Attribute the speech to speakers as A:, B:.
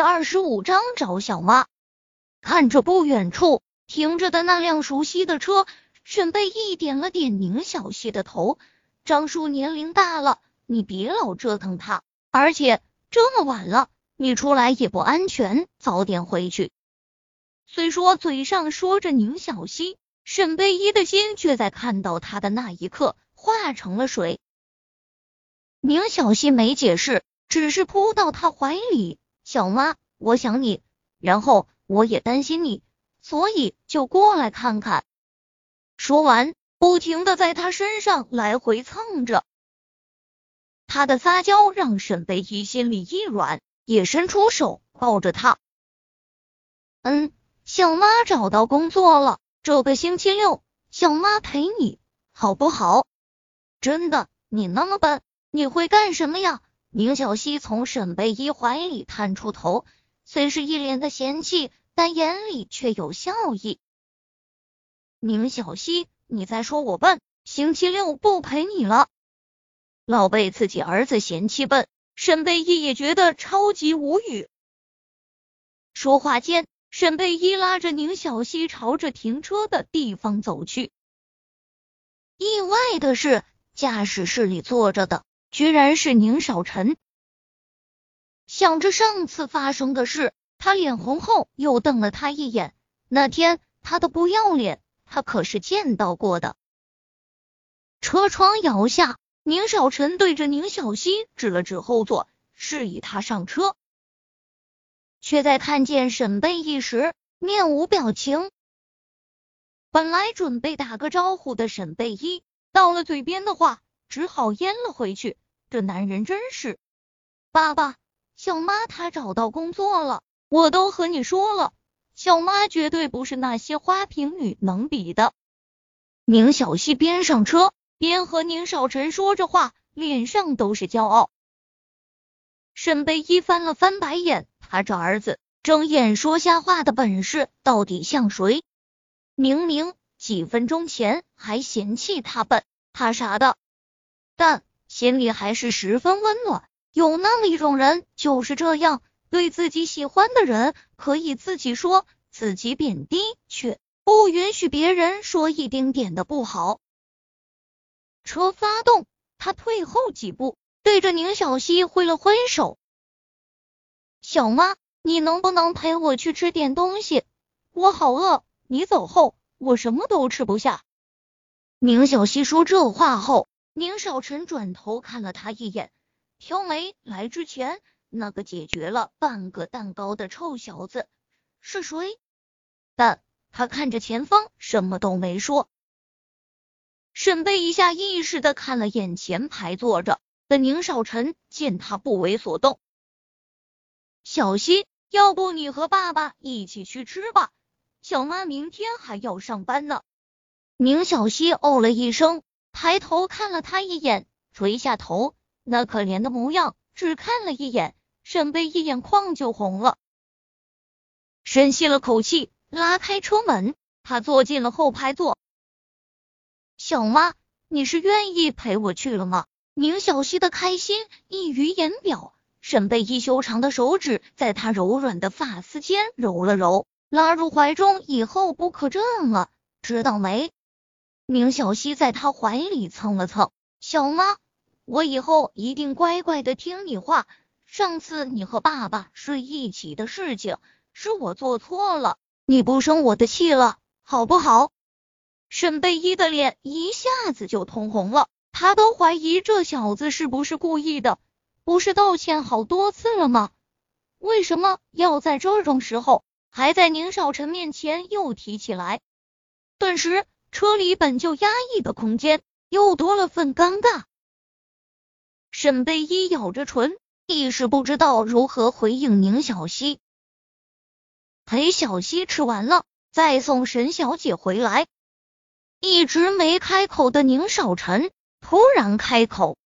A: 第二十五章找小妈。看着不远处停着的那辆熟悉的车，沈贝一点了点宁小溪的头。张叔年龄大了，你别老折腾他，而且这么晚了，你出来也不安全，早点回去。虽说嘴上说着宁小溪，沈贝依的心却在看到他的那一刻化成了水。宁小溪没解释，只是扑到他怀里。小妈，我想你，然后我也担心你，所以就过来看看。说完，不停的在他身上来回蹭着。他的撒娇让沈贝依心里一软，也伸出手抱着他。嗯，小妈找到工作了，这个星期六，小妈陪你，好不好？真的，你那么笨，你会干什么呀？宁小溪从沈贝依怀里探出头，虽是一脸的嫌弃，但眼里却有笑意。宁小溪，你在说我笨？星期六不陪你了？老被自己儿子嫌弃笨，沈贝依也觉得超级无语。说话间，沈贝依拉着宁小溪朝着停车的地方走去。意外的是，驾驶室里坐着的。居然是宁少臣。想着上次发生的事，他脸红后又瞪了他一眼。那天他的不要脸，他可是见到过的。车窗摇下，宁少臣对着宁小溪指了指后座，示意他上车，却在看见沈贝一时面无表情。本来准备打个招呼的沈贝一，到了嘴边的话。只好咽了回去。这男人真是……爸爸，小妈她找到工作了，我都和你说了，小妈绝对不是那些花瓶女能比的。宁小溪边上车边和宁少臣说着话，脸上都是骄傲。沈贝依翻了翻白眼，他这儿子睁眼说瞎话的本事到底像谁？明明几分钟前还嫌弃他笨，他傻的。但心里还是十分温暖。有那么一种人，就是这样，对自己喜欢的人，可以自己说，自己贬低，却不允许别人说一丁点的不好。车发动，他退后几步，对着宁小溪挥了挥手：“小妈，你能不能陪我去吃点东西？我好饿。你走后，我什么都吃不下。”宁小溪说这话后。宁少臣转头看了他一眼，挑眉：“来之前那个解决了半个蛋糕的臭小子是谁？”但他看着前方，什么都没说。沈贝一下意识的看了眼前排坐着的宁少臣，见他不为所动，小溪，要不你和爸爸一起去吃吧，小妈明天还要上班呢。宁小溪哦了一声。抬头看了他一眼，垂下头，那可怜的模样，只看了一眼，沈贝一眼眶就红了。深吸了口气，拉开车门，他坐进了后排座。小妈，你是愿意陪我去了吗？宁小溪的开心溢于言表。沈贝一修长的手指在他柔软的发丝间揉了揉，拉入怀中，以后不可这样了，知道没？宁小溪在他怀里蹭了蹭，小妈，我以后一定乖乖的听你话。上次你和爸爸睡一起的事情，是我做错了，你不生我的气了，好不好？沈贝依的脸一下子就通红了，他都怀疑这小子是不是故意的，不是道歉好多次了吗？为什么要在这种时候还在宁少臣面前又提起来？顿时。车里本就压抑的空间又多了份尴尬。沈贝依咬着唇，一时不知道如何回应宁小溪。陪小溪吃完了，再送沈小姐回来。一直没开口的宁少臣突然开口。